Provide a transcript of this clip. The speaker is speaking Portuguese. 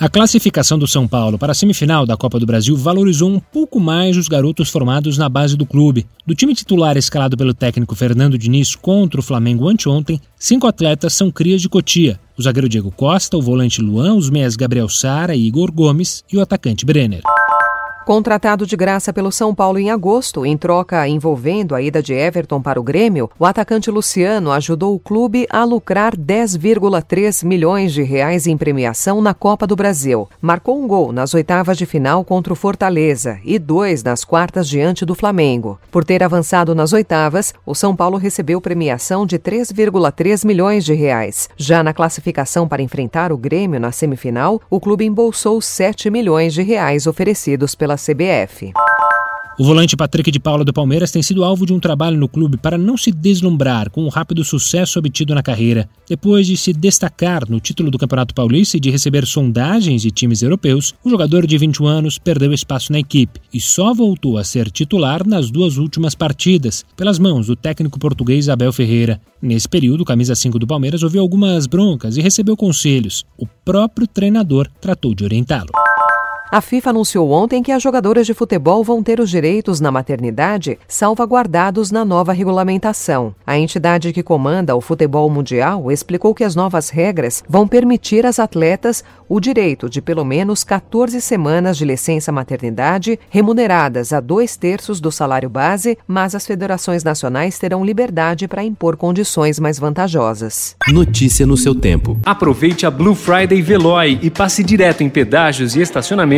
A classificação do São Paulo para a semifinal da Copa do Brasil valorizou um pouco mais os garotos formados na base do clube. Do time titular escalado pelo técnico Fernando Diniz contra o Flamengo anteontem, cinco atletas são crias de Cotia: o zagueiro Diego Costa, o volante Luan, os meias Gabriel Sara e Igor Gomes e o atacante Brenner. Contratado de graça pelo São Paulo em agosto, em troca envolvendo a ida de Everton para o Grêmio, o atacante Luciano ajudou o clube a lucrar 10,3 milhões de reais em premiação na Copa do Brasil. Marcou um gol nas oitavas de final contra o Fortaleza e dois nas quartas diante do Flamengo. Por ter avançado nas oitavas, o São Paulo recebeu premiação de 3,3 milhões de reais. Já na classificação para enfrentar o Grêmio na semifinal, o clube embolsou 7 milhões de reais oferecidos pela CBF. O volante Patrick de Paula do Palmeiras tem sido alvo de um trabalho no clube para não se deslumbrar com o rápido sucesso obtido na carreira. Depois de se destacar no título do Campeonato Paulista e de receber sondagens de times europeus, o jogador de 21 anos perdeu espaço na equipe e só voltou a ser titular nas duas últimas partidas, pelas mãos do técnico português Abel Ferreira. Nesse período, o camisa 5 do Palmeiras ouviu algumas broncas e recebeu conselhos. O próprio treinador tratou de orientá-lo. A FIFA anunciou ontem que as jogadoras de futebol vão ter os direitos na maternidade salvaguardados na nova regulamentação. A entidade que comanda o futebol mundial explicou que as novas regras vão permitir às atletas o direito de pelo menos 14 semanas de licença maternidade remuneradas a dois terços do salário base, mas as federações nacionais terão liberdade para impor condições mais vantajosas. Notícia no seu tempo. Aproveite a Blue Friday Veloy e passe direto em pedágios e estacionamentos